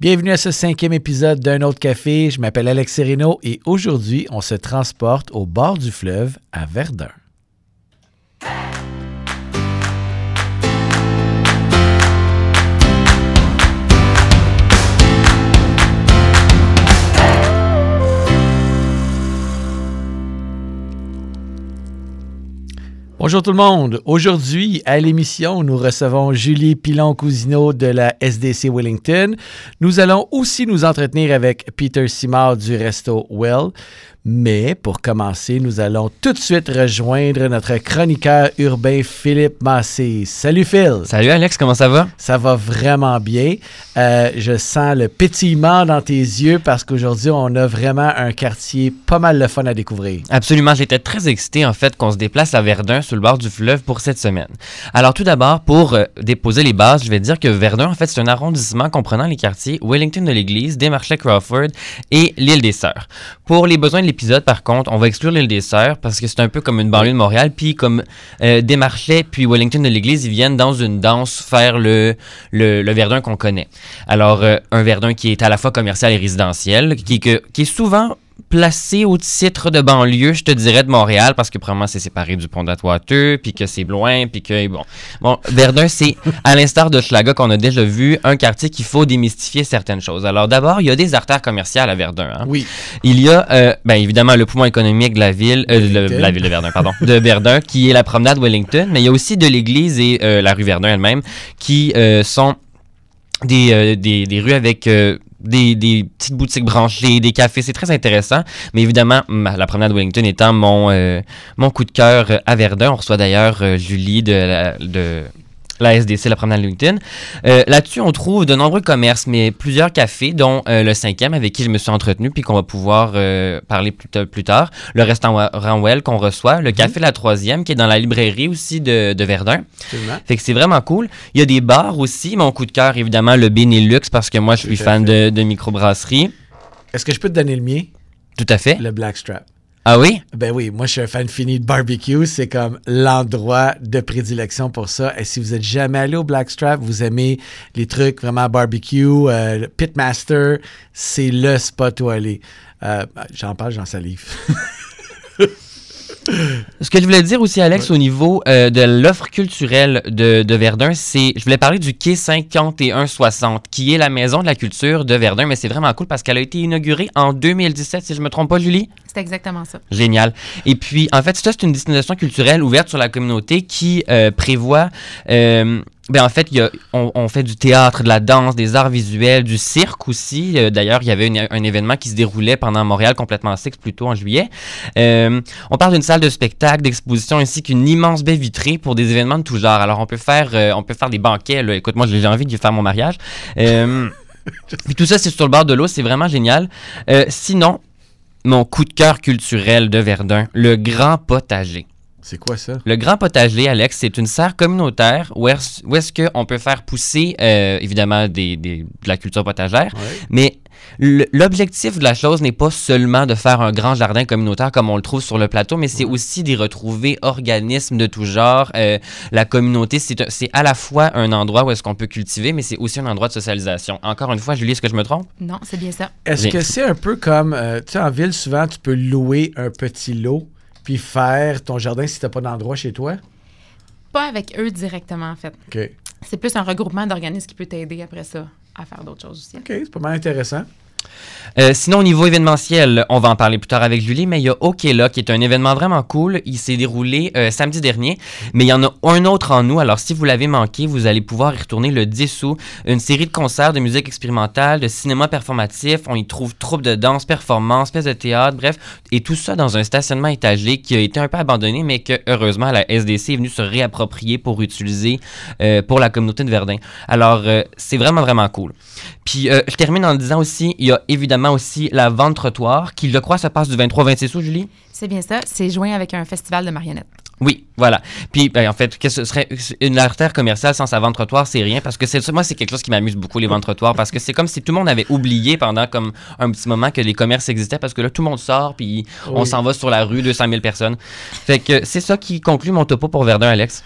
Bienvenue à ce cinquième épisode d'un autre café. Je m'appelle Alex Sereno et aujourd'hui, on se transporte au bord du fleuve à Verdun. Bonjour tout le monde. Aujourd'hui, à l'émission, nous recevons Julie Pilon-Cousineau de la SDC Wellington. Nous allons aussi nous entretenir avec Peter Simard du Resto Well. Mais pour commencer, nous allons tout de suite rejoindre notre chroniqueur urbain Philippe Massé. Salut Phil. Salut Alex, comment ça va? Ça va vraiment bien. Euh, je sens le pétillement dans tes yeux parce qu'aujourd'hui, on a vraiment un quartier pas mal de fun à découvrir. Absolument, j'étais très excité en fait qu'on se déplace à Verdun sur le bord du fleuve pour cette semaine. Alors tout d'abord, pour euh, déposer les bases, je vais dire que Verdun en fait c'est un arrondissement comprenant les quartiers Wellington de l'Église, Desmarchais Crawford et l'île des Sœurs. Pour les besoins de épisode, par contre, on va exclure l'île des Sœurs parce que c'est un peu comme une banlieue de Montréal. Puis comme euh, Desmarchais puis Wellington de l'Église, ils viennent dans une danse faire le, Verdun qu'on connaît. Alors, euh, un Verdun qui est à la fois commercial et résidentiel, qui, qui est souvent placé au titre de banlieue, je te dirais, de Montréal, parce que probablement c'est séparé du pont d'Atwater, puis que c'est loin, puis que, bon... Bon, Verdun, c'est, à l'instar de Schlaga qu'on a déjà vu, un quartier qu'il faut démystifier certaines choses. Alors d'abord, il y a des artères commerciales à Verdun. Hein. Oui. Il y a, euh, ben évidemment, le poumon économique de la ville, euh, la ville de Verdun, pardon, de Verdun, qui est la promenade Wellington, mais il y a aussi de l'église et euh, la rue Verdun elle-même, qui euh, sont des, euh, des, des rues avec euh, des, petites boutiques branchées, des cafés. C'est très intéressant. Mais évidemment, la promenade Wellington étant mon, euh, mon coup de cœur à Verdun. On reçoit d'ailleurs euh, Julie de la SDC, la promenade Wellington. Euh, Là-dessus, on trouve de nombreux commerces, mais plusieurs cafés, dont euh, le cinquième avec qui je me suis entretenu, puis qu'on va pouvoir euh, parler plus, ta- plus tard. Le restaurant Well qu'on reçoit. Le café La Troisième, qui est dans la librairie aussi de, de Verdun. Absolument. Fait que c'est vraiment cool. Il y a des bars aussi. Mon coup de cœur, évidemment, le Benelux, parce que moi, je suis fan de, de microbrasserie. Est-ce que je peux te donner le mien? Tout à fait. Le Blackstrap. Ah oui? Ben oui, moi je suis un fan fini de barbecue. C'est comme l'endroit de prédilection pour ça. Et si vous êtes jamais allé au Blackstrap, vous aimez les trucs vraiment barbecue, euh, Pitmaster, c'est le spot où aller. Euh, j'en parle, j'en salive. Ce que je voulais dire aussi, Alex, au niveau euh, de l'offre culturelle de, de Verdun, c'est. Je voulais parler du quai 5160, qui est la maison de la culture de Verdun, mais c'est vraiment cool parce qu'elle a été inaugurée en 2017, si je me trompe pas, Julie. C'est exactement ça. Génial. Et puis, en fait, ça, c'est une destination culturelle ouverte sur la communauté qui euh, prévoit. euh, ben, en fait, y a- on, on fait du théâtre, de la danse, des arts visuels, du cirque aussi. Euh, D'ailleurs, il y avait une- un événement qui se déroulait pendant Montréal complètement six, plutôt en juillet. Euh, on parle d'une salle de spectacle, d'exposition, ainsi qu'une immense baie vitrée pour des événements de tout genre. Alors, on peut faire, euh, on peut faire des banquets. Là. Écoute, moi, j'ai envie de faire mon mariage. Puis tout ça, c'est sur le bord de l'eau. C'est vraiment génial. Sinon, mon coup de cœur culturel de Verdun, le Grand Potager. C'est quoi ça? Le Grand Potager, Alex, c'est une serre communautaire où est-ce, où est-ce qu'on peut faire pousser, euh, évidemment, des, des- de la culture potagère, Ouais. mais l'objectif de la chose n'est pas seulement de faire un grand jardin communautaire comme on le trouve sur le plateau, mais c'est aussi d'y retrouver organismes de tout genre. Euh, la communauté, c'est, à la fois un endroit où est-ce qu'on peut cultiver, mais c'est aussi un endroit de socialisation. Encore une fois, Julie, est-ce que je me trompe? Non, c'est bien ça. Est-ce que c'est un peu comme, euh, tu sais, en ville, souvent, tu peux louer un petit lot puis faire ton jardin si tu n'as pas d'endroit chez toi? Pas avec eux directement, en fait. OK. C'est plus un regroupement d'organismes qui peut t'aider après ça à faire d'autres choses aussi. OK, c'est pas mal intéressant. Euh, sinon, au niveau événementiel, on va en parler plus tard avec Julie, mais il y a Okela qui est un événement vraiment cool. Il s'est déroulé euh, samedi dernier, mais il y en a un autre en nous. Alors, si vous l'avez manqué, vous allez pouvoir y retourner le 10 août. Une série de concerts de musique expérimentale, de cinéma performatif. On y trouve troupes de danse, performances, pièces de théâtre, bref. Et tout ça dans un stationnement étagé qui a été un peu abandonné, mais que heureusement, la SDC est venue se réapproprier pour utiliser euh, pour la communauté de Verdun. Alors, c'est vraiment, vraiment cool. Puis, euh, je termine en disant aussi, il y a évidemment aussi la vente trottoir qui, je crois, se passe du 23 au 26 août, Julie? C'est bien ça. C'est joint avec un festival de marionnettes. Oui, voilà. Puis, ben, en fait, qu'est-ce que ce serait une artère commerciale sans sa vente trottoir, c'est rien parce que c'est moi, c'est quelque chose qui m'amuse beaucoup les ventes trottoirs parce que c'est comme si tout le monde avait oublié pendant comme un petit moment que les commerces existaient parce que là, tout le monde sort puis on s'en va sur la rue, 200 000 personnes. Fait que c'est ça qui conclut mon topo pour Verdun, Alex.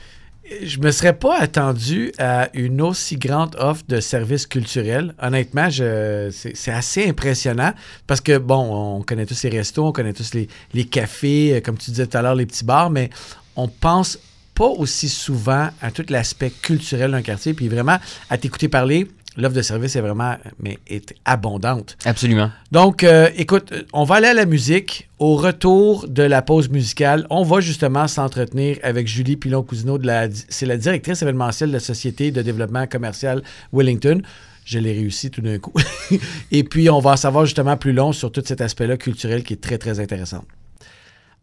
Je me serais pas attendu à une aussi grande offre de services culturels. Honnêtement, c'est assez impressionnant parce que, bon, on connaît tous les restos, on connaît tous les, les cafés, euh, comme tu disais tout à l'heure, les petits bars, mais on pense pas aussi souvent à tout l'aspect culturel d'un quartier. Puis vraiment, à t'écouter parler, l'offre de service est vraiment mais est abondante. Absolument. Donc, euh, écoute, on va aller à la musique. Au retour de la pause musicale, on va justement s'entretenir avec Julie Pilon-Cousineau, c'est la directrice événementielle de la Société de développement commercial Wellington. Je l'ai réussi tout d'un coup. Et puis, on va en savoir justement plus long sur tout cet aspect-là culturel qui est très, très intéressant.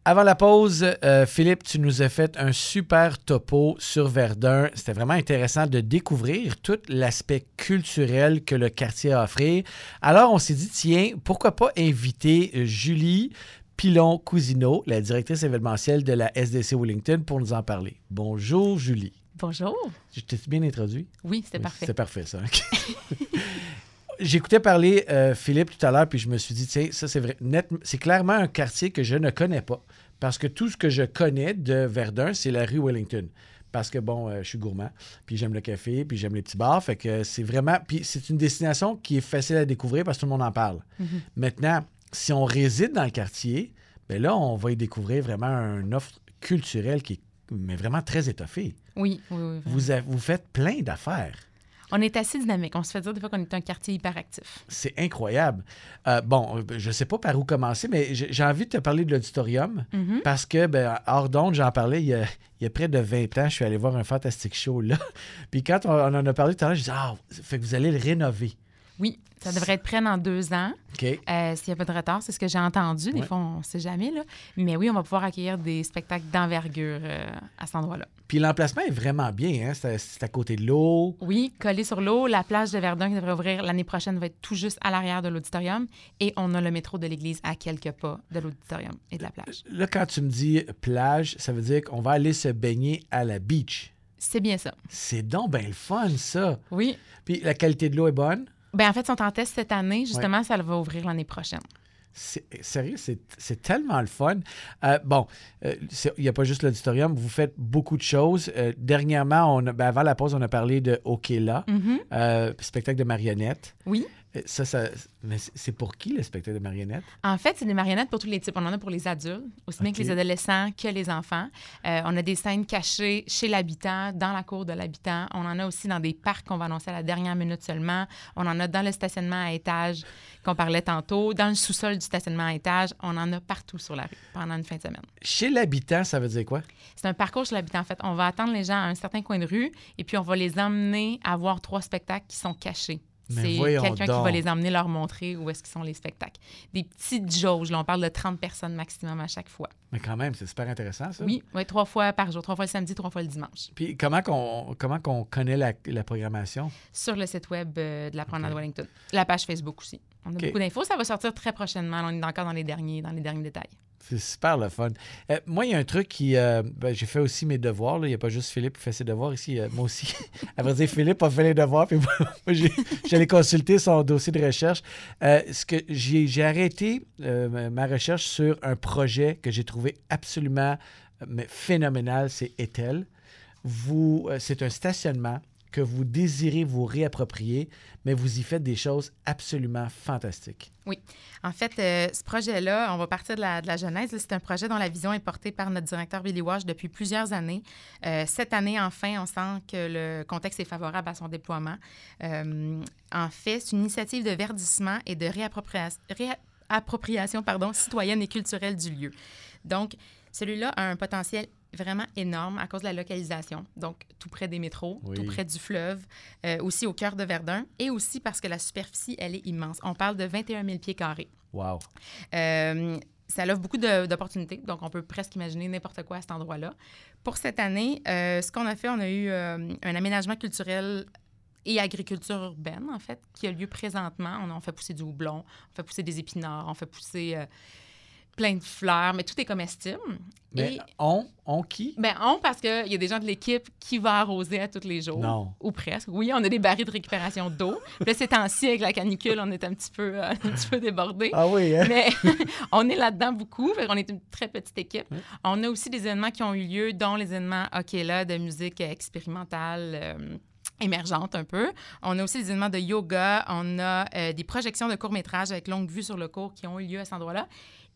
Avant la pause, euh, Philippe, tu nous as fait un super topo sur Verdun. C'était vraiment intéressant de découvrir tout l'aspect culturel que le quartier a à offrir. Alors, on s'est dit, tiens, pourquoi pas inviter Julie Pilon-Cousineau, la directrice événementielle de la SDC Wellington, pour nous en parler. Bonjour, Julie. Bonjour. Je t'ai bien introduit? Oui, c'était Oui, parfait. C'est parfait, ça. J'écoutais parler euh, Philippe tout à l'heure, puis je me suis dit, tiens, ça, c'est vrai. C'est clairement un quartier que je ne connais pas. Parce que tout ce que je connais de Verdun, c'est la rue Wellington. Parce que, bon, euh, je suis gourmand, puis j'aime le café, puis j'aime les petits bars. Fait que c'est vraiment. Puis c'est une destination qui est facile à découvrir parce que tout le monde en parle. Mhm. Maintenant, si on réside dans le quartier, ben là, on va y découvrir vraiment une offre culturelle qui est mais vraiment très étoffée. Oui, oui, oui. Vous, a- vous faites plein d'affaires. On est assez dynamique. On se fait dire des fois qu'on est un quartier hyperactif. C'est incroyable. Euh, bon, euh, je ne sais pas par où commencer, mais j'ai envie de te parler de l'auditorium Mhm. parce que, ben, hors d'onde, j'en parlais il y, a, il y a près de 20 ans. Je suis allé voir un fantastique show là. Puis quand on, on en a parlé tout à l'heure, je dit Ah, fait que vous allez le rénover. Oui, ça devrait être prêt dans deux ans. OK? Euh, S'il n'y a pas de retard, c'est ce que j'ai entendu. Des Ouais. fois, on ne sait jamais. Là. Mais oui, on va pouvoir accueillir des spectacles d'envergure euh, à cet endroit-là. Puis l'emplacement est vraiment bien. Hein? C'est à- c'est à côté de l'eau. Oui, collé sur l'eau. La plage de Verdun qui devrait ouvrir l'année prochaine va être tout juste à l'arrière de l'auditorium. Et on a le métro de l'église à quelques pas de l'auditorium et de la plage. Là, quand tu me dis plage, ça veut dire qu'on va aller se baigner à la beach. C'est bien ça. C'est donc bien le fun, ça. Oui. Puis la qualité de l'eau est bonne? Ben en fait, ils sont en test cette année. Justement, ça va ouvrir l'année prochaine. C'est- Sérieux, c'est tellement le fun. Euh, bon, euh, il n'y a pas juste l'auditorium, vous faites beaucoup de choses. Euh, dernièrement, on a- ben, avant la pause, on a parlé de Okela, Mhm. euh, spectacle de marionnettes. Oui. Ça, ça, mais c'est pour qui le spectacle de marionnettes? En fait, c'est des marionnettes pour tous les types. On en a pour les adultes, aussi bien que les adolescents que les enfants. Euh, on a des scènes cachées chez l'habitant, dans la cour de l'habitant. On en a aussi dans des parcs qu'on va annoncer à la dernière minute seulement. On en a dans le stationnement à étage qu'on parlait tantôt, dans le sous-sol du stationnement à étage. On en a partout sur la rue pendant une fin de semaine. Chez l'habitant, ça veut dire quoi? C'est un parcours chez l'habitant. En fait, on va attendre les gens à un certain coin de rue et puis on va les emmener à voir trois spectacles qui sont cachés. C'est quelqu'un qui va les emmener leur montrer où est-ce qu'ils sont les spectacles. Des petites jauges, là, on parle de 30 personnes maximum à chaque fois. Mais quand même, c'est super intéressant, ça. Oui, ouais, trois fois par jour, trois fois le samedi, trois fois le dimanche. Puis comment qu'on comment qu'on connaît la, la programmation? Sur le site web euh, de la Promenade Ok. Wellington. La page Facebook aussi. On a beaucoup d'infos. Ça va sortir très prochainement. On est encore dans les derniers, dans les derniers détails. C'est super le fun. Euh, moi, il y a un truc qui. euh, ben, j'ai fait aussi mes devoirs. là. Il n'y a pas juste Philippe qui fait ses devoirs ici. euh, moi aussi. à vrai dire, Philippe a fait les devoirs. Puis moi, j'allais consulter son dossier de recherche. Ce que j'ai, arrêté ma- recherche sur un projet que j'ai trouvé absolument phénoménal. C'est Etel. Vous, c'est un stationnement que vous désirez vous réapproprier, mais vous y faites des choses absolument fantastiques. En fait, euh, ce projet-là, on va partir de la, genèse. C'est un projet dont la vision est portée par notre directeur Billy Walsh depuis plusieurs années. Euh, cette année, enfin, on sent que le contexte est favorable à son déploiement. Euh, en fait, c'est une initiative de verdissement et de réappropria- réappropriation citoyenne et culturelle du lieu. Donc, celui-là a un potentiel vraiment énorme à cause de la localisation, donc tout près des métros, Oui. tout près du fleuve, euh, aussi au cœur de Verdun, et aussi parce que la superficie, elle est immense. On parle de 21 000 pieds carrés. Wow. Euh, ça offre beaucoup d'opportunités, donc on peut presque imaginer n'importe quoi à cet endroit-là. Pour cette année, euh, ce qu'on a fait, on a eu un aménagement culturel et agriculture urbaine, en fait, qui a lieu présentement. On, on fait pousser du houblon, on fait pousser des épinards, on fait pousser plein de fleurs, mais tout est comestible. Mais Et- on, on qui? Ben, on, parce qu'il y a des gens de l'équipe qui vont arroser à tous les jours. Non. Ou presque. Oui, on a des barils de récupération d'eau. Là, ces temps-ci, avec la canicule, on est un petit peu, euh, un petit peu débordé. Ah oui, hein? Mais on est là-dedans beaucoup. On est une très petite équipe. On a aussi des événements qui ont eu lieu, dont les événements là de musique expérimentale. euh, émergente un peu. On a aussi des événements de yoga, on a euh, des projections de courts-métrages avec longue vue sur le cours qui ont eu lieu à cet endroit-là.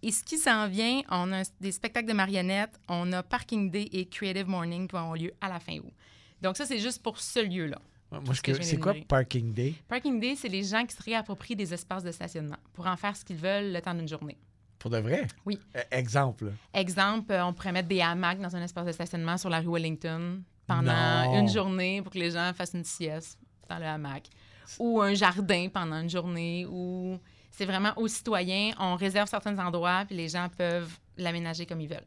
Et ce qui s'en vient, on a des spectacles de marionnettes, on a Parking Day et Creative Morning qui vont avoir lieu à la fin août. Donc ça, c'est juste pour ce lieu-là. Moi, ce c'est quoi. Parking Day? Parking Day, c'est les gens qui se réapproprient des espaces de stationnement pour en faire ce qu'ils veulent le temps d'une journée. Pour de vrai? Oui. Euh, exemple. Exemple, euh, on pourrait mettre des hamacs dans un espace de stationnement sur la rue Wellington pendant Non. une journée pour que les gens fassent une sieste dans le hamac. Ou un jardin pendant une journée. Ou c'est vraiment aux citoyens, on réserve certains endroits puis les gens peuvent l'aménager comme ils veulent.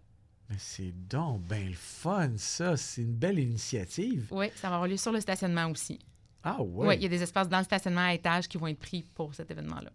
Mais c'est donc bien le fun, ça. C'est une belle initiative. Oui, ça va avoir lieu sur le stationnement aussi. Ah Oui, ouais. il y a des espaces dans le stationnement à étage qui vont être pris pour cet événement-là.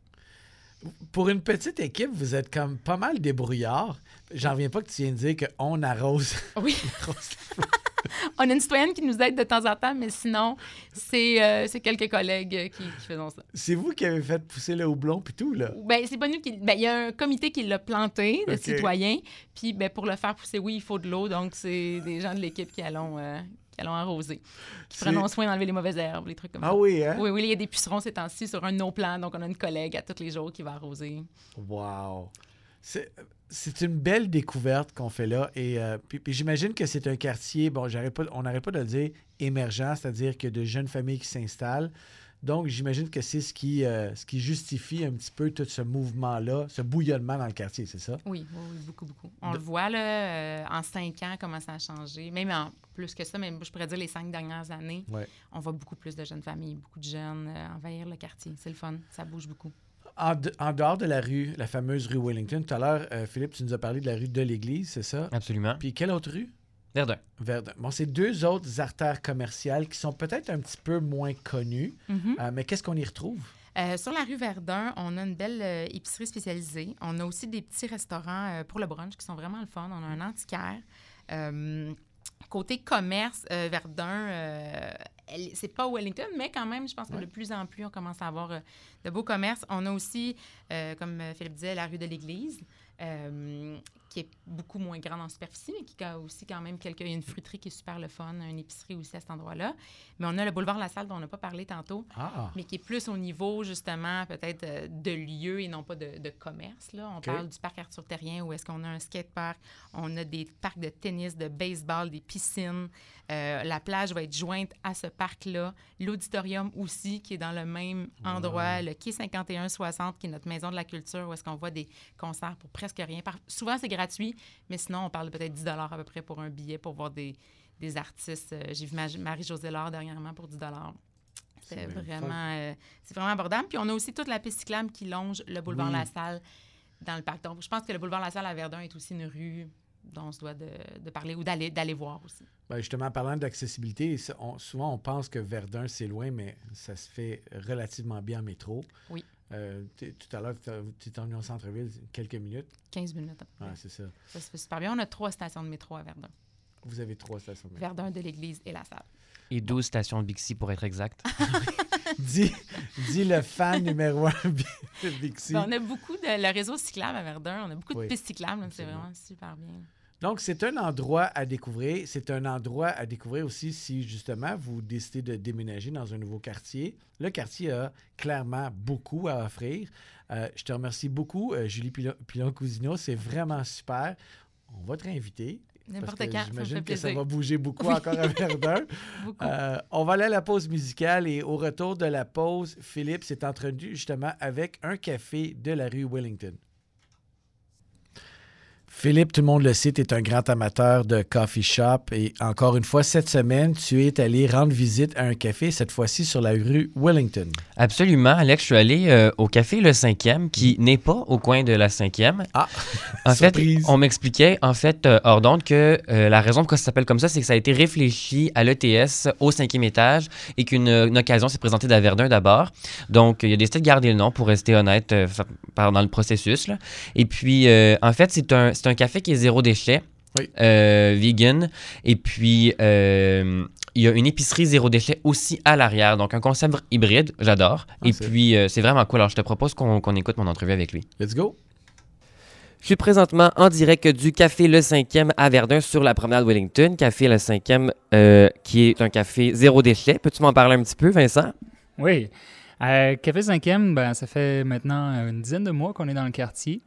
Pour une petite équipe, vous êtes comme pas mal débrouillard. J'en reviens pas que tu viens de dire qu'on arrose. Oui. arrose- On a une citoyenne qui nous aide de temps en temps, mais sinon, c'est euh, quelques collègues euh, qui, qui faisons ça. c'est vous qui avez fait pousser le houblon puis tout, là? Ben, c'est pas nous qui. Ben, il y a un comité qui l'a planté, de citoyens. Puis, ben, pour le faire pousser, oui, il faut de l'eau. Donc, c'est des gens de l'équipe qui allons, euh, qui allons arroser. Qui prennent soin d'enlever les mauvaises herbes, les trucs comme Ah ça. oui, hein? Oui, oui, il y a des pucerons ces temps-ci sur un de nos plans. Donc, on a une collègue à tous les jours qui va arroser. Wow. C'est une belle découverte qu'on fait là. Et euh, puis, puis j'imagine que c'est un quartier, bon, pas, on n'arrête pas de le dire, émergent, c'est-à-dire que de jeunes familles qui s'installent. Donc, j'imagine que c'est ce qui, euh, ce qui justifie un petit peu tout ce mouvement-là, ce bouillonnement dans le quartier, c'est ça? Oui, oui, oui, beaucoup, beaucoup. On De- le voit, là, euh, en cinq ans, comment ça a changé. Même en plus que ça, même, je pourrais dire les cinq dernières années, Ouais. on voit beaucoup plus de jeunes familles, beaucoup de jeunes euh, envahir le quartier. C'est le fun, ça bouge beaucoup. En, de- en dehors de la rue, la fameuse rue Wellington, tout à l'heure, euh, Philippe, tu nous as parlé de la rue de l'Église, c'est ça? Absolument. Puis quelle autre rue? Verdun. Verdun. Bon, c'est deux autres artères commerciales qui sont peut-être un petit peu moins connues, Mhm. euh, mais qu'est-ce qu'on y retrouve? Euh, sur la rue Verdun, on a une belle euh, épicerie spécialisée. On a aussi des petits restaurants euh, pour le brunch qui sont vraiment le fun. On a un antiquaire. Euh, côté commerce, euh, Verdun, euh, c'est pas Wellington, mais quand même, je pense que Ouais. de plus en plus, on commence à avoir euh, de beaux commerces. On a aussi, euh, comme euh, Philippe disait, la rue de l'Église. euh, qui est beaucoup moins grande en superficie, mais qui a aussi quand même quelques... Il y a une fruiterie qui est super le fun, une épicerie aussi à cet endroit-là. Mais on a le boulevard La Salle dont on n'a pas parlé tantôt, Ah, mais qui est plus au niveau, justement, peut-être de lieu et non pas de, de commerce. Là. On parle du parc Arthur Terrien où est-ce qu'on a un skatepark, on a des parcs de tennis, de baseball, des piscines. Euh, la plage va être jointe à ce parc-là. L'auditorium aussi, qui est dans le même endroit. Le quai 5160, qui est notre maison de la culture, où est-ce qu'on voit des concerts pour presque rien. Par- Souvent, c'est gratuit, mais sinon, on parle de peut-être 10 à peu près pour un billet pour voir des, des artistes. Euh, J'ai vu Ma- Marie-Josée Laure dernièrement pour 10 C'est vraiment, euh, c'est vraiment abordable. Puis on a aussi toute la piste cyclable qui longe le boulevard Oui. La Salle dans le parc. Donc, je pense que le boulevard La Salle à Verdun est aussi une rue dont on se doit de, de parler ou d'aller, d'aller voir aussi. ben justement, en parlant d'accessibilité, on- souvent on pense que Verdun, c'est loin, mais ça se fait relativement bien en métro. Oui. Euh, tout à l'heure, tu es emmené au centre-ville, quelques minutes. 15 minutes. près. c'est ça. Ça se fait super bien. On a trois stations de métro à Verdun. Vous avez trois stations de métro. Verdun, de l'Église et La Salle. Et 12 stations de Bixi pour être exact. dis, dis le fan numéro un de Bixi. Ben, on a beaucoup de... Le réseau cyclable à Verdun, on a beaucoup Oui, de pistes cyclables. donc C'est vraiment super bien. Donc, c'est un endroit à découvrir. C'est un endroit à découvrir aussi si, justement, vous décidez de déménager dans un nouveau quartier. Le quartier a clairement beaucoup à offrir. Euh, je te remercie beaucoup, euh, Julie Pilon- Pilon-Cousineau. C'est vraiment super. On va te réinviter. N'importe quand, J'imagine que ça va bouger beaucoup Oui. encore à Verdun. Euh, on va aller à la pause musicale et au retour de la pause, Philippe s'est entretenu justement avec un café de la rue Wellington. Philippe, tout le monde le sait, tu es un grand amateur de coffee shop et encore une fois, cette semaine, tu es allé rendre visite à un café, cette fois-ci sur la rue Wellington. Absolument, Alex. Je suis allé euh, au café Le Cinquième, qui n'est pas au coin de la Cinquième. Ah, En fait, surprise. on m'expliquait, en fait, euh, hors d'onde, que euh, la raison pourquoi ça s'appelle comme ça, c'est que ça a été réfléchi à l'ETS au cinquième étage et qu'une une occasion s'est présentée à Verdun d'abord. Donc, il y a décidé de garder le nom, pour rester honnête, euh, dans le processus. Là. Et puis, euh, en fait, c'est un, c'est un café qui est zéro déchet, Oui. euh, vegan. Et puis, euh, il y a une épicerie zéro déchet aussi à l'arrière. Donc, un concept hybride, j'adore. Ah, Et puis, euh, c'est vraiment cool. Alors, je te propose qu'on écoute mon entrevue avec lui. Let's go. Je suis présentement en direct du Café Le 5e à Verdun sur la promenade Wellington. Café Le 5e euh, qui est un café zéro déchet. Peux-tu m'en parler un petit peu, Vincent? Oui. Euh, Café 5e, ben, ça fait maintenant une dizaine de mois qu'on est dans le quartier.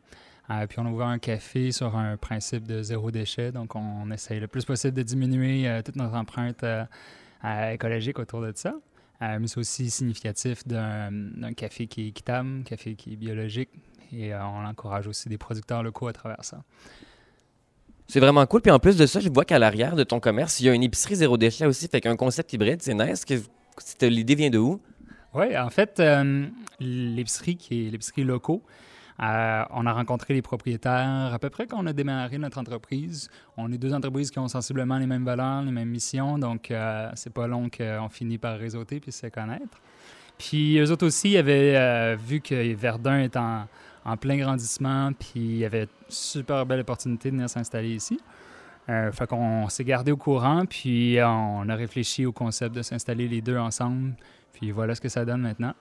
Euh, puis on a ouvert un café sur un principe de zéro déchet. Donc on essaye le plus possible de diminuer euh, toute notre empreinte euh, écologique autour de ça. Mais c'est aussi significatif d'un café qui est équitable, un café qui est biologique. Et on encourage aussi des producteurs locaux à travers ça. C'est vraiment cool. Puis en plus de ça, je vois qu'à l'arrière de ton commerce, il y a une épicerie zéro déchet aussi. Fait qu'un concept hybride, c'est nice. L'idée vient de où? Oui, en fait, l'épicerie qui est l'épicerie locaux, euh, on a rencontré les propriétaires à peu près quand on a démarré notre entreprise. On est deux entreprises qui ont sensiblement les mêmes valeurs, les mêmes missions, donc euh, c'est pas long qu'on finit par réseauter puis se connaître. Puis eux autres aussi avaient euh, vu que Verdun est en, plein grandissement, puis il y avait une super belle opportunité de venir s'installer ici. Euh, fait qu'on s'est gardé au courant, puis on a réfléchi au concept de s'installer les deux ensemble. Puis voilà ce que ça donne maintenant.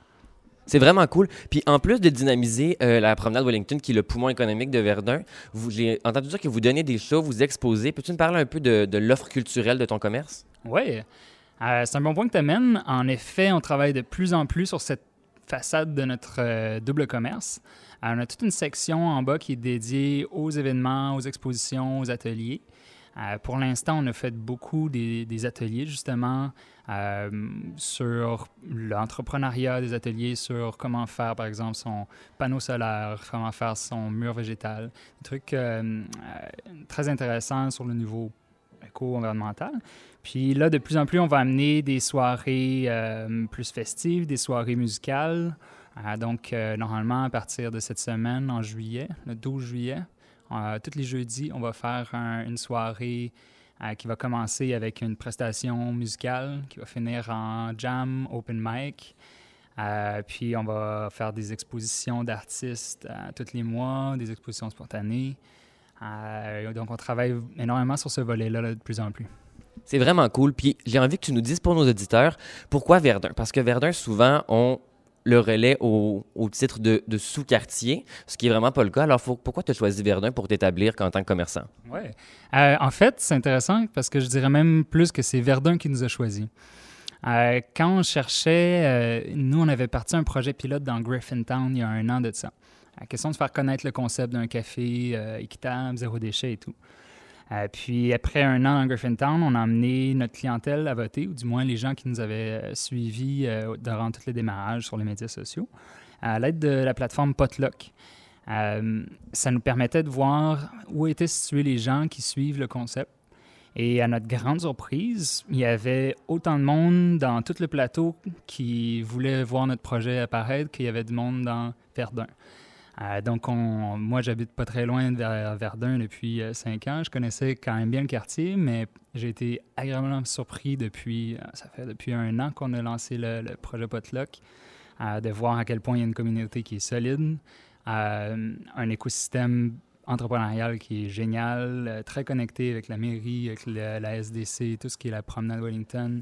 C'est vraiment cool. Puis en plus de dynamiser euh, la promenade Wellington, qui est le poumon économique de Verdun, j'ai entendu dire que vous donnez des shows, vous exposez. Peux-tu me parler un peu de, l'offre culturelle de ton commerce? Oui, Euh, c'est un bon point que tu amènes. En effet, on travaille de plus en plus sur cette façade de notre euh, double commerce. On a toute une section en bas qui est dédiée aux événements, aux expositions, aux ateliers. Pour l'instant, on a fait beaucoup des ateliers justement euh, sur l'entrepreneuriat, des ateliers sur comment faire par exemple son panneau solaire, comment faire son mur végétal, des trucs euh, euh, très intéressants sur le niveau éco-environnemental. Puis là, de plus en plus, on va amener des soirées plus festives, des soirées musicales. Donc, normalement, à partir de cette semaine, en juillet, le 12 juillet, tous les jeudis, on va faire un- une soirée euh, qui va commencer avec une prestation musicale, qui va finir en jam, open mic. Euh, puis, on va faire des expositions d'artistes euh, tous les mois, des expositions spontanées. Donc, on travaille énormément sur ce volet-là là, de plus en plus. C'est vraiment cool. Puis j'ai envie que tu nous dises pour nos auditeurs pourquoi Verdun? Parce que Verdun, souvent, on le relais au, titre de, sous-quartier, ce qui est vraiment pas le cas. Alors pourquoi tu as choisi Verdun pour t'établir en tant que commerçant? Oui. en fait, c'est intéressant parce que je dirais même plus que c'est Verdun qui nous a choisis. Euh, quand on cherchait, euh, nous, on avait parti un projet pilote dans Griffintown il y a un an de ça. La question de faire connaître le concept d'un café euh, équitable, zéro déchet et tout. Euh, puis après un an dans Griffintown, on a amené notre clientèle à voter, ou du moins les gens qui nous avaient euh, suivis euh, durant tous les démarrages sur les médias sociaux, à l'aide de la plateforme Potluck. Ça nous permettait de voir où étaient situés les gens qui suivent le concept. Et à notre grande surprise, il y avait autant de monde dans tout le plateau qui voulait voir notre projet apparaître qu'il y avait du monde dans Verdun. Euh, donc, on- moi, j'habite pas très loin de Ver- Verdun depuis euh, cinq ans. Je connaissais quand même bien le quartier, mais j'ai été agréablement surpris depuis, euh, ça fait depuis un an qu'on a lancé le, projet Potluck, de voir à quel point il y a une communauté qui est solide, un écosystème entrepreneurial qui est génial, très connecté avec la mairie, avec la SDC, tout ce qui est la promenade Wellington,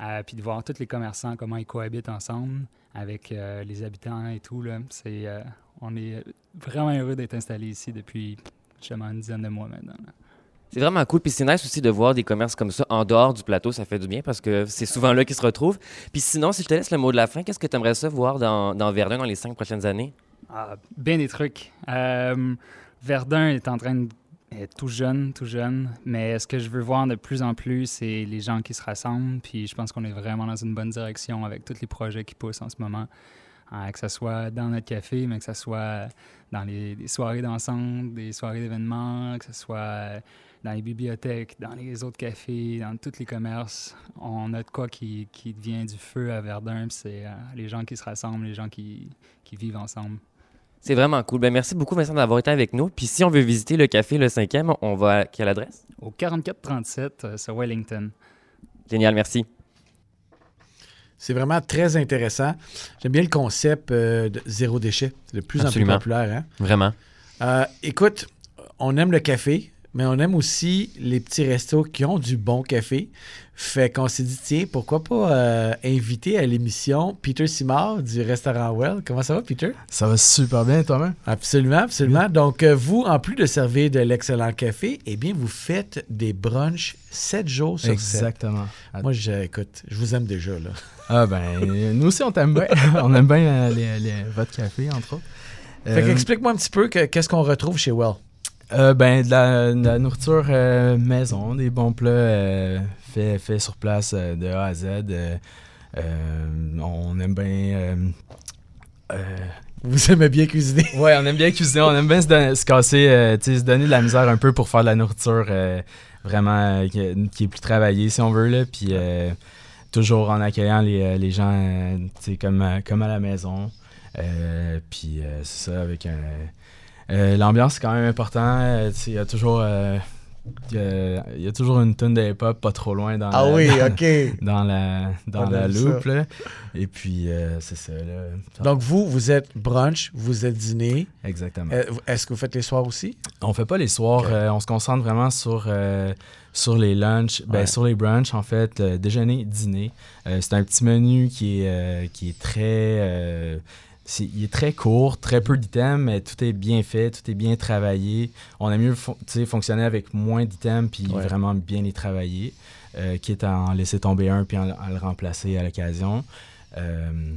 euh, puis de voir tous les commerçants, comment ils cohabitent ensemble avec euh, les habitants et tout. Là, c'est, euh, on est vraiment heureux d'être installé ici depuis justement une dizaine de mois maintenant. là. C'est vraiment cool. Puis c'est nice aussi de voir des commerces comme ça en dehors du plateau. Ça fait du bien parce que c'est souvent là qu'ils se retrouvent. Puis sinon, si je te laisse le mot de la fin, qu'est-ce que tu aimerais ça voir dans, dans Verdun dans les cinq prochaines années? Ah, bien des trucs. Verdun est en train de tout jeune, tout jeune, mais ce que je veux voir de plus en plus, c'est les gens qui se rassemblent, puis je pense qu'on est vraiment dans une bonne direction avec tous les projets qui poussent en ce moment, Euh, que ce soit dans notre café, mais que ce soit dans les, soirées d'ensemble, des soirées d'événements, que ce soit euh, dans les bibliothèques, dans les autres cafés, dans tous les commerces. On a de quoi qui, devient du feu à Verdun, c'est euh, les gens qui se rassemblent, les gens qui vivent ensemble. C'est vraiment cool. Ben, merci beaucoup, Vincent, d'avoir été avec nous. Puis si on veut visiter le café Le 5e, on va à quelle adresse? Au 4437 euh, sur Wellington. Génial, merci. C'est vraiment très intéressant. J'aime bien le concept euh, de zéro déchet. C'est de plus Absolument. en plus populaire. hein? Vraiment. Euh, écoute, on aime le café, mais on aime aussi les petits restos qui ont du bon café. Fait qu'on s'est dit, tiens, pourquoi pas euh, inviter à l'émission Peter Simard du restaurant Well. Comment ça va, Peter? Ça va super bien, toi-même? Absolument, absolument. Donc, euh, vous, en plus de servir de l'excellent café, eh bien, vous faites des brunchs 7 jours sur 7. Exactement. Moi, je, écoute, je vous aime déjà, là. Ah ben, nous aussi, on t'aime bien. on aime bien euh, les- les- votre café, entre autres. Fait Euh, qu'explique-moi un petit peu que- qu'est-ce qu'on retrouve chez Well? Euh, ben, de la, nourriture euh, maison, des bons plats euh, faits faits sur place euh, de A à Z. on aime bien... Vous aimez bien cuisiner. Ouais, on aime bien cuisiner, on aime bien se, se casser, se donner de la misère un peu pour faire de la nourriture vraiment qui, est plus travaillée, si on veut, là. Puis toujours en accueillant les, les gens, comme, comme à la maison. Puis c'est ça, avec un. Euh, L'ambiance, c'est quand même important. euh, il y a toujours. euh, il y a- il y a toujours une tonne de hip-hop pas trop loin dans Ah la- oui, dans- la, dans On la loupe. là. Et puis, euh, c'est ça. Là. Donc, vous, vous êtes brunch, vous êtes dîner. Exactement. Euh, Est-ce que vous faites les soirs aussi? On fait pas les soirs, euh, on se concentre vraiment sur, euh, sur les lunchs, ben, Ouais. sur les brunchs en fait, déjeuner, dîner. Euh, c'est un petit menu qui est, euh, qui est très... il est très court, très peu d'items, mais tout est bien fait, tout est bien travaillé. On a mieux fonctionner avec moins d'items puis Ouais. vraiment bien les travailler, euh, quitte à en laisser tomber un puis à le remplacer à l'occasion. Euh,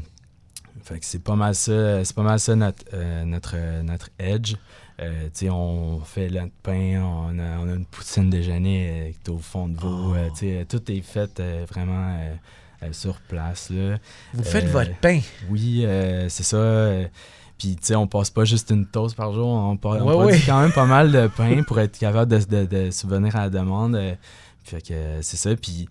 c'est pas mal ça, c'est pas mal ça notre, euh, notre, euh, notre edge. On fait le pain, on a, on a une poutine déjeuner qui est au fond de veau. Oh. tout est fait vraiment sur place. Là. Vous faites Euh, votre pain. Oui, euh, c'est ça. euh, Puis, tu sais, on passe pas juste une toast par jour, on, on Ouais, produit ouais. quand même pas mal de pain pour être capable de, de, de subvenir à la demande. euh, fait que euh, c'est ça. Puis,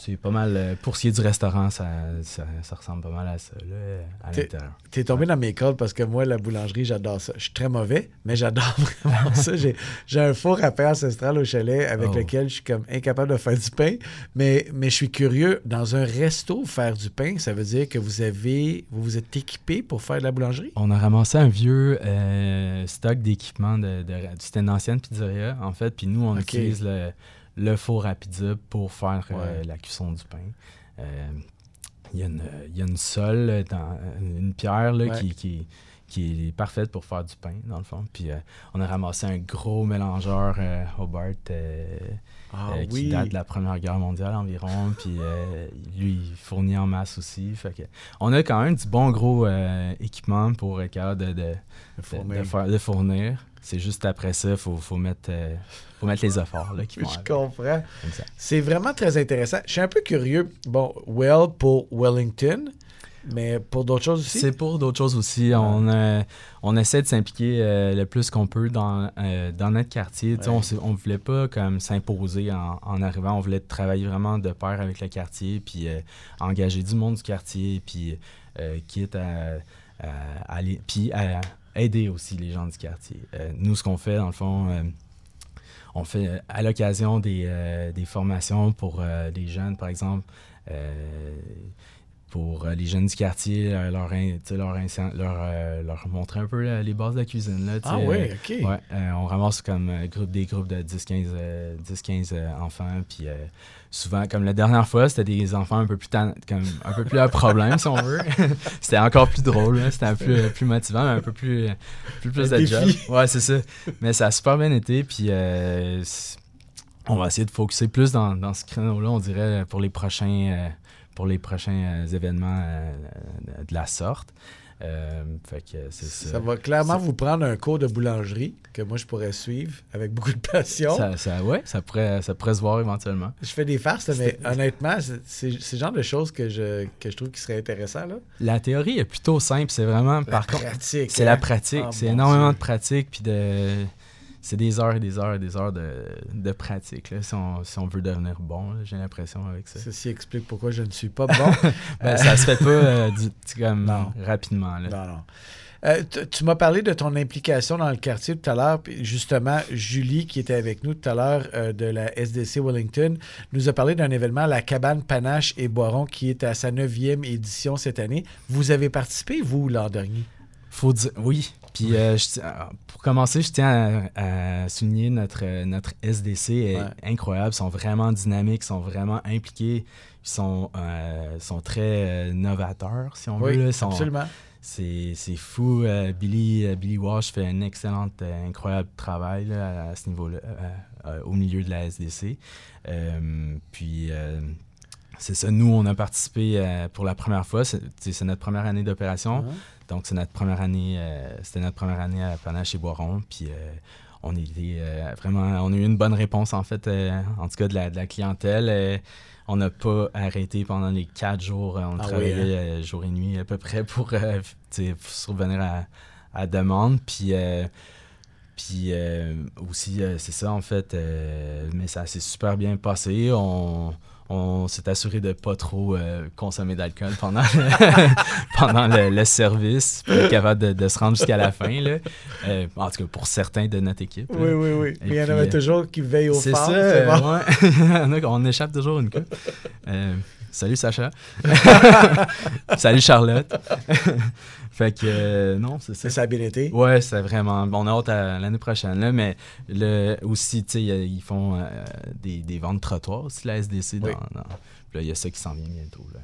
c'est pas mal. euh, pour ce qui est du restaurant, ça, ça, ça ressemble pas mal à ça, là, à l'intérieur. T'es tombé dans mes cordes parce que moi, la boulangerie, j'adore ça. Je suis très mauvais, mais j'adore vraiment ça. J'ai, un four à pain ancestral au chalet avec Oh. lequel je suis comme incapable de faire du pain. Mais, mais je suis curieux. Dans un resto, faire du pain, ça veut dire que vous avez vous vous êtes équipé pour faire de la boulangerie? On a ramassé un vieux euh, stock d'équipement. De, de- C'était une ancienne pizzeria, en fait. Puis nous, on utilise le, le four pizza pour faire euh, Ouais. la cuisson du pain. Euh, Il y, a une- il y a une sole, dans, une pierre là, Ouais. qui, qui, qui est parfaite pour faire du pain, dans le fond. Puis euh, on a ramassé un gros mélangeur euh, Hobart euh, Ah qui date de la Première Guerre mondiale environ. Puis lui, il fournit en masse aussi. Fait que on a quand même du bon gros équipement pour être capable de, de, de- fournir. de faire- de fournir. C'est juste après ça, il faut, faut, mettre, euh, faut mettre les efforts là, qui Je comprends. C'est vraiment très intéressant. Je suis un peu curieux. Bon, Well pour Wellington, mais pour d'autres choses aussi? C'est pour d'autres choses aussi. On, euh, on essaie de s'impliquer euh, le plus qu'on peut dans, dans notre quartier. Ouais. On ne voulait pas comme s'imposer en, en arrivant. On voulait travailler vraiment de pair avec le quartier, puis engager du monde du quartier, puis quitte à, à aller, puis à aider aussi les gens du quartier. Euh, nous, ce qu'on fait, dans le fond, euh, on fait euh, à l'occasion des, des formations pour les jeunes, par exemple. Pour euh, les jeunes du quartier, euh, leur, leur, euh, leur montrer un peu les bases de la cuisine. Là, Ah oui, OK. Ouais, on ramasse comme groupe, des groupes de 10-15 euh, 10-15, euh, enfants. Puis souvent, comme la dernière fois, c'était des enfants un peu plus comme un peu plus à problème, si on veut. c'était encore plus drôle, c'était plus, euh, plus motivant, mais un peu plus, plus, plus Un de job. Ouais, c'est ça. Mais ça a super bien été. Puis on va essayer de focuser plus dans, dans ce créneau-là, on dirait, pour les prochains, pour les prochains euh, événements euh, de la sorte. Euh, fait que c'est ça. Ça va clairement vous prendre un cours de boulangerie que moi je pourrais suivre avec beaucoup de passion. Ça, ça- ouais, ça pourrait, ça pourrait se voir éventuellement. Je fais des farces, mais honnêtement, c'est- c'est c'est le genre de choses que je, que je trouve qui serait intéressant. Là. La théorie est plutôt simple, c'est vraiment, La par contre, pratique. c'est hein? la pratique. Ah, c'est énormément Dieu. de pratique, puis de... C'est des heures et des heures et des heures de, de pratique, là, si, on, si on veut devenir bon, j'ai l'impression avec ça. Ceci explique pourquoi je ne suis pas bon. Ben, ça se fait pas euh, du- comme Non. rapidement. Là. non, non. Euh, tu- m'as parlé de ton implication dans le quartier tout à l'heure. puis Justement, Julie, qui était avec nous tout à l'heure euh, de la SDC Wellington, nous a parlé d'un événement, la cabane Panache et Boiron, qui est à sa neuvième édition cette année. Vous avez participé, vous, l'an dernier? Faut dire, oui. Puis euh, je euh, pour commencer, je tiens à, à souligner notre, notre SDC est Ouais. incroyable. Ils sont vraiment dynamiques, ils sont vraiment impliqués. Ils sont, euh, sont très euh, novateurs, si on veut. là. Ils sont- absolument. C'est c'est fou. Billy, Billy Walsh fait un excellent, incroyable travail là, à, à ce niveau-là, au milieu de la SDC. Puis, c'est ça. Nous, on a participé euh, pour la première fois. C'est notre première année d'opération. Donc, c'est notre première année. euh, C'était notre première année à Panache et Boiron. Puis, euh, on était vraiment. On a eu une bonne réponse, en fait, en tout cas, de la, de la clientèle. On n'a pas arrêté pendant les quatre jours. On Ah oui, travaillait hein? jour et nuit à peu près pour, pour survenir à, à demande. Puis, puis aussi, c'est ça, en fait. mais ça s'est super bien passé. On, on s'est assuré de pas trop euh, consommer d'alcool pendant, le, pendant le, le service, pour être capable de, de se rendre jusqu'à la fin. Là. Euh, en tout cas, pour certains de notre équipe. là. Oui, oui, oui. Mais il y en avait euh, toujours qui veillent au C'est phare. ça, c'est bon. euh, ouais. Il y en a qu'on échappe toujours une coupe. Salut Sacha. salut Charlotte. fait que euh, non, c'est ça. C'est ça a bien été. Ouais, c'est vraiment. On a hâte à l'année prochaine, là, mais le, aussi, tu sais, ils font euh, des, des ventes trottoirs aussi, la SDC. Dans, Oui. dans- puis là, il y a ça qui s'en vient bientôt. Là.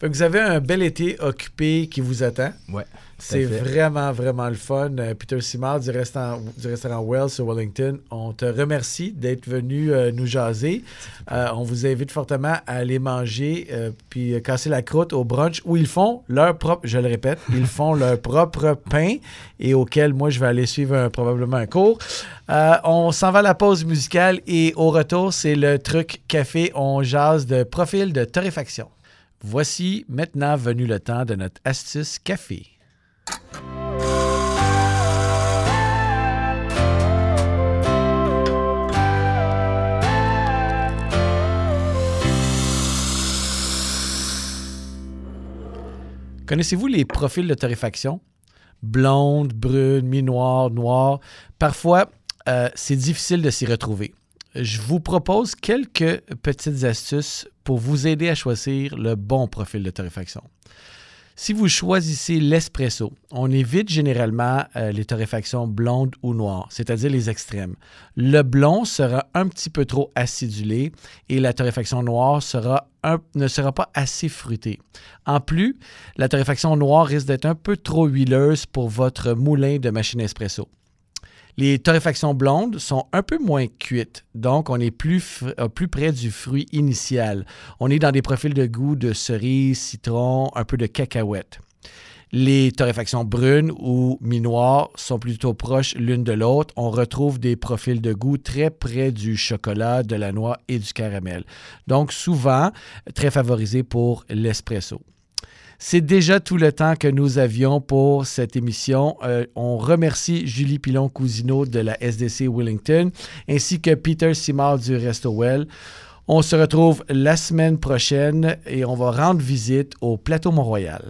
Fait que vous avez un bel été occupé qui vous attend. Ouais. C'est vraiment, vraiment le fun. Euh, Peter Simard du restaurant, du restaurant Wells sur Wellington, on te remercie d'être venu euh, nous jaser. Euh, on vous invite fortement à aller manger euh, puis casser la croûte au brunch où ils font leur propre, je le répète, ils font leur propre pain et auquel moi je vais aller suivre un- probablement un cours. On s'en va à la pause musicale et au retour, c'est le truc café. On jase de profil de torréfaction. Voici maintenant venu le temps de notre astuce café. Connaissez-vous les profils de torréfaction? Blonde, brune, mi-noire, noire. Parfois, euh, c'est difficile de s'y retrouver. Je vous propose quelques petites astuces pour vous aider à choisir le bon profil de torréfaction. Si vous choisissez l'espresso, on évite généralement euh, les torréfactions blondes ou noires, c'est-à-dire les extrêmes. Le blond sera un petit peu trop acidulé et la torréfaction noire ne sera pas assez fruitée. En plus, la torréfaction noire risque d'être un peu trop huileuse pour votre moulin de machine espresso. Les torréfactions blondes sont un peu moins cuites, donc on est euh, plus près du fruit initial. On est dans des profils de goût de cerise, citron, un peu de cacahuète. Les torréfactions brunes ou mi-noires sont plutôt proches l'une de l'autre. On retrouve des profils de goût très près du chocolat, de la noix et du caramel. Donc souvent très favorisés pour l'espresso. C'est déjà tout le temps que nous avions pour cette émission. Euh, on remercie Julie Pilon-Cousineau de la SDC Wellington ainsi que Peter Simard du Resto Well. On se retrouve la semaine prochaine et on va rendre visite au Plateau Mont-Royal.